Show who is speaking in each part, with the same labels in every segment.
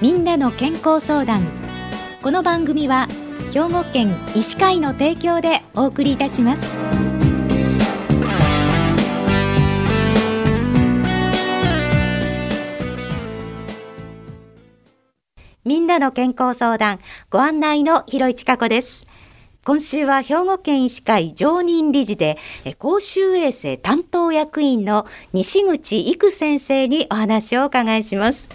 Speaker 1: みんなの健康相談。この番組は兵庫県医師会の提供でお送りいたします。みんなの健康相談ご案内の広市加子です。今週は兵庫県医師会常任理事で公衆衛生担当役員の西口育先生にお話をお伺いします。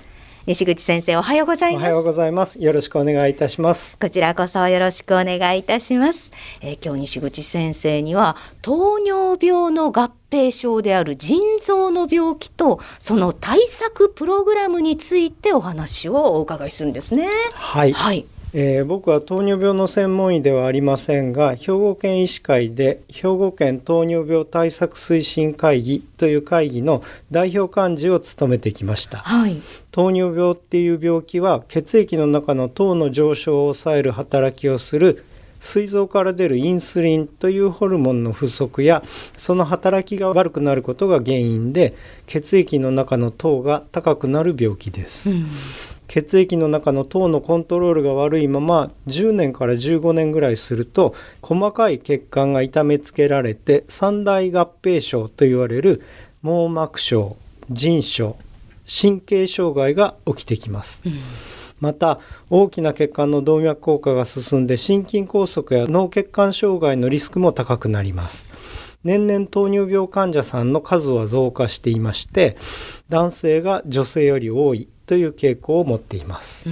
Speaker 1: 西口先生おはようございます。
Speaker 2: おはようございます。よろしくお願いいたします。
Speaker 1: こちらこそよろしくお願いいたします、えー、今日西口先生には糖尿病の合併症である腎臓の病気とその対策プログラムについてお話をお伺いするんですね。
Speaker 2: はい、はいえー、僕は糖尿病の専門医ではありませんが兵庫県医師会で兵庫県糖尿病対策推進会議という会議の代表幹事を務めてきました、はい、糖尿病っていう病気は血液の中の糖の上昇を抑える働きをする膵臓から出るインスリンというホルモンの不足やその働きが悪くなることが原因で血液の中の糖が高くなる病気です。うん血液の中の糖のコントロールが悪いまま10年から15年ぐらいすると細かい血管が痛めつけられて三大合併症と言われる網膜症腎症神経障害が起きてきます。うんまた大きな血管の動脈硬化が進んで心筋梗塞や脳血管障害のリスクも高くなります年々糖尿病患者さんの数は増加していまして男性が女性より多いという傾向を持っています。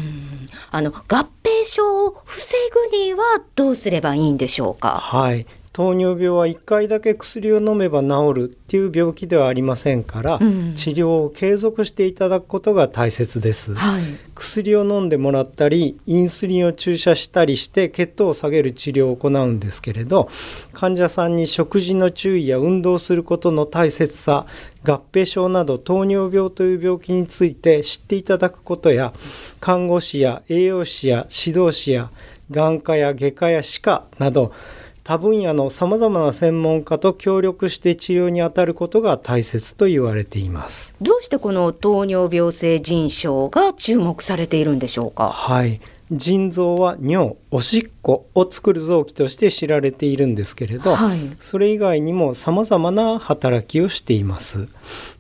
Speaker 1: あの合併症を防ぐにはどうすればいいんでしょうか？
Speaker 2: はい。糖尿病は1回だけ薬を飲めば治るっていう病気ではありませんから、うん、治療を継続していただくことが大切です、はい、薬を飲んでもらったりインスリンを注射したりして血糖を下げる治療を行うんですけれど患者さんに食事の注意や運動することの大切さ合併症など糖尿病という病気について知っていただくことや看護師や栄養士や指導士や眼科や外科や歯科など他分野のさまざまな専門家と協力して治療に当たることが大切と言われています。
Speaker 1: どうしてこの糖尿病性腎症が注目されているんでしょうか？
Speaker 2: はい。腎臓は尿おしっこを作る臓器として知られているんですけれど、はい、それ以外にもさまざまな働きをしています。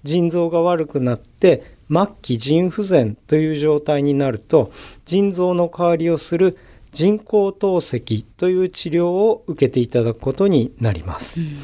Speaker 2: 腎臓が悪くなって末期腎不全という状態になると腎臓の代わりをする人工透析という治療を受けていただくことになります。うん、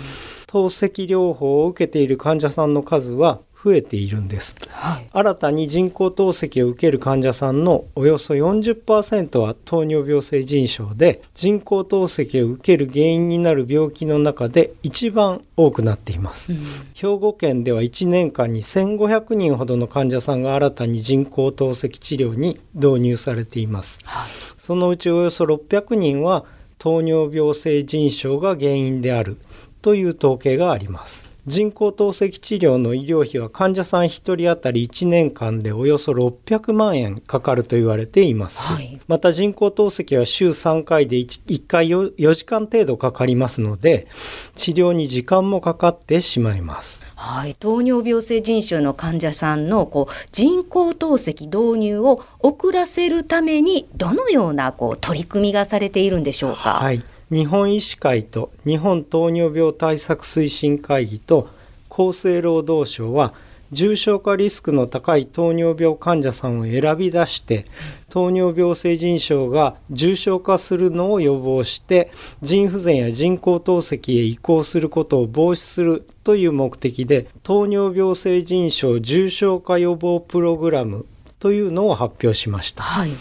Speaker 2: 透析療法を受けている患者さんの数は増えているんです、はい、新たに人工透析を受ける患者さんのおよそ40%は糖尿病性腎症で人工透析を受ける原因になる病気の中で一番多くなっています、うん、兵庫県では1年間に1500人ほどの患者さんが新たに人工透析治療に導入されています、はい、そのうちおよそ600人は糖尿病性腎症が原因であるという統計があります人工透析治療の医療費は患者さん1人当たり1年間でおよそ600万円かかると言われています、はい、また人工透析は週3回で 1, 1回 4, 4時間程度かかりますので治療に時間もかかってしまいます。
Speaker 1: はい、糖尿病性腎症の患者さんのこう人工透析導入を遅らせるためにどのようなこう取り組みがされているんでしょうか？
Speaker 2: はい日本医師会と日本糖尿病対策推進会議と厚生労働省は重症化リスクの高い糖尿病患者さんを選び出して糖尿病性腎症が重症化するのを予防して腎不全や人工透析へ移行することを防止するという目的で糖尿病性腎症重症化予防プログラムというのを発表しました、はい、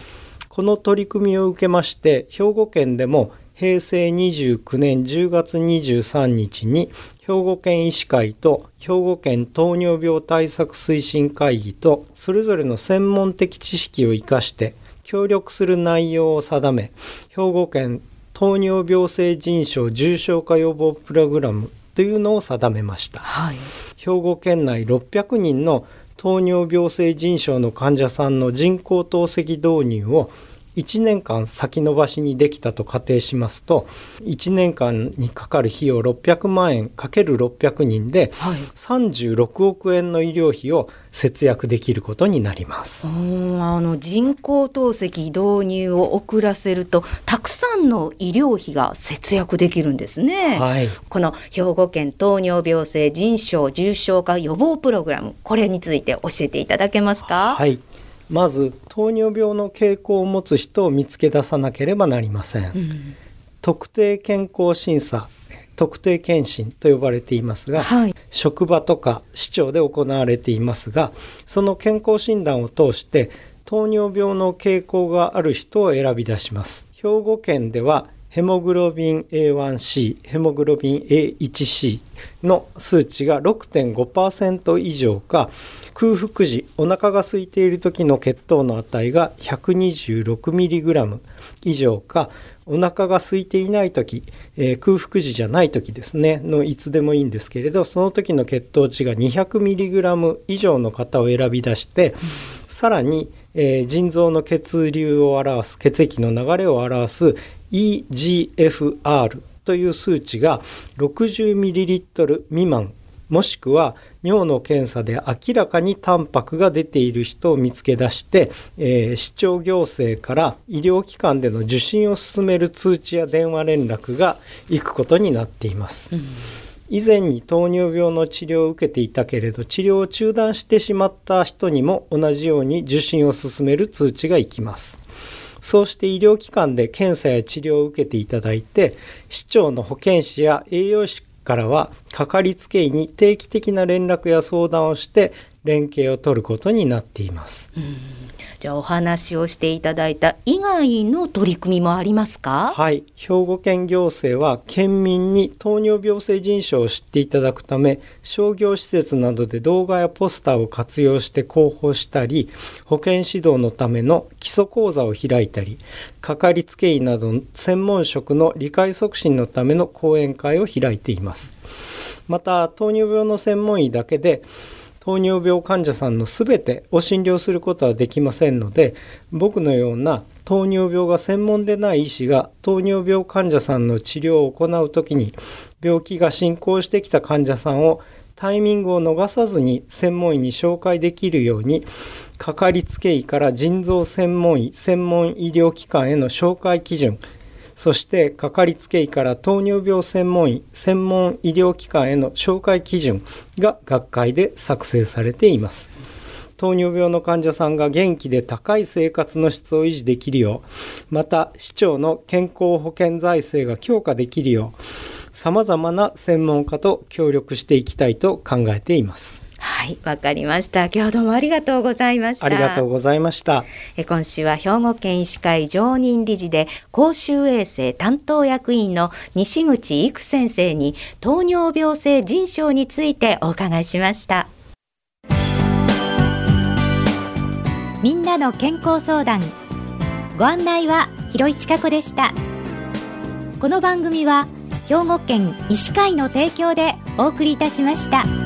Speaker 2: この取り組みを受けまして兵庫県でも平成29年10月23日に兵庫県医師会と兵庫県糖尿病対策推進会議とそれぞれの専門的知識を生かして協力する内容を定め兵庫県糖尿病性腎症重症化予防プログラムというのを定めました、はい、兵庫県内600人の糖尿病性腎症の患者さんの人工透析導入を1年間先延ばしにできたと仮定しますと1年間にかかる費用600万円かける600人で、36億円の医療費を節約できることになります。
Speaker 1: あの人工透析導入を遅らせるとたくさんの医療費が節約できるんですね、はい、この兵庫県糖尿病性腎症重症化予防プログラムこれについて教えていただけますか？
Speaker 2: はいまず糖尿病の傾向を持つ人を見つけ出さなければなりません、うん、特定健康審査特定健診と呼ばれていますが、はい、職場とか市長で行われていますがその健康診断を通して糖尿病の傾向がある人を選び出します。兵庫県ではヘモグロビン A1C、ヘモグロビン A1C の数値が6.5%以上か、空腹時、お腹が空いている時の血糖の値が 126mg 以上か、お腹が空いていない時、えー、空腹時じゃない時ですねのいつでもいいんですけれどその時の血糖値が 200mg 以上の方を選び出して、さらに、えー、腎臓の血流を表す血液の流れを表す EGFR という数値が 60ml 未満もしくは尿の検査で明らかにタンパクが出ている人を見つけ出して、えー、市長行政から医療機関での受診を進める通知や電話連絡が行くことになっています。うん以前に糖尿病の治療を受けていたけれど治療を中断してしまった人にも同じように受診を進める通知が行きます。そうして医療機関で検査や治療を受けていただいて市長の保健師や栄養士からはかかりつけ医に定期的な連絡や相談をして連携を取ることになっています。
Speaker 1: じゃあお話をしていただいた以外の取り組みもありますか？
Speaker 2: はい。兵庫県行政は県民に糖尿病性腎症を知っていただくため商業施設などで動画やポスターを活用して広報したり保健指導のための基礎講座を開いたりかかりつけ医など専門職の理解促進のための講演会を開いていますまた糖尿病の専門医だけで糖尿病患者さんの全てを診療することはできませんので僕のような糖尿病が専門でない医師が糖尿病患者さんの治療を行う時に病気が進行してきた患者さんをタイミングを逃さずに専門医に紹介できるようにかかりつけ医から腎臓専門医専門医療機関への紹介基準そしてかかりつけ医から糖尿病専門医専門医療機関への紹介基準が学会で作成されています。糖尿病の患者さんが元気で高い生活の質を維持できるようまた市長の健康保険財政が強化できるようさまざまな専門家と協力していきたいと考えています。
Speaker 1: はいわかりました。今日はどうもありがとうございました。
Speaker 2: ありがとうございました。
Speaker 1: え今週は兵庫県医師会常任理事で公衆衛生担当役員の西口育先生に糖尿病性腎症についてお伺いしました。みんなの健康相談ご案内は広市加子でした。この番組は兵庫県医師会の提供でお送りいたしました。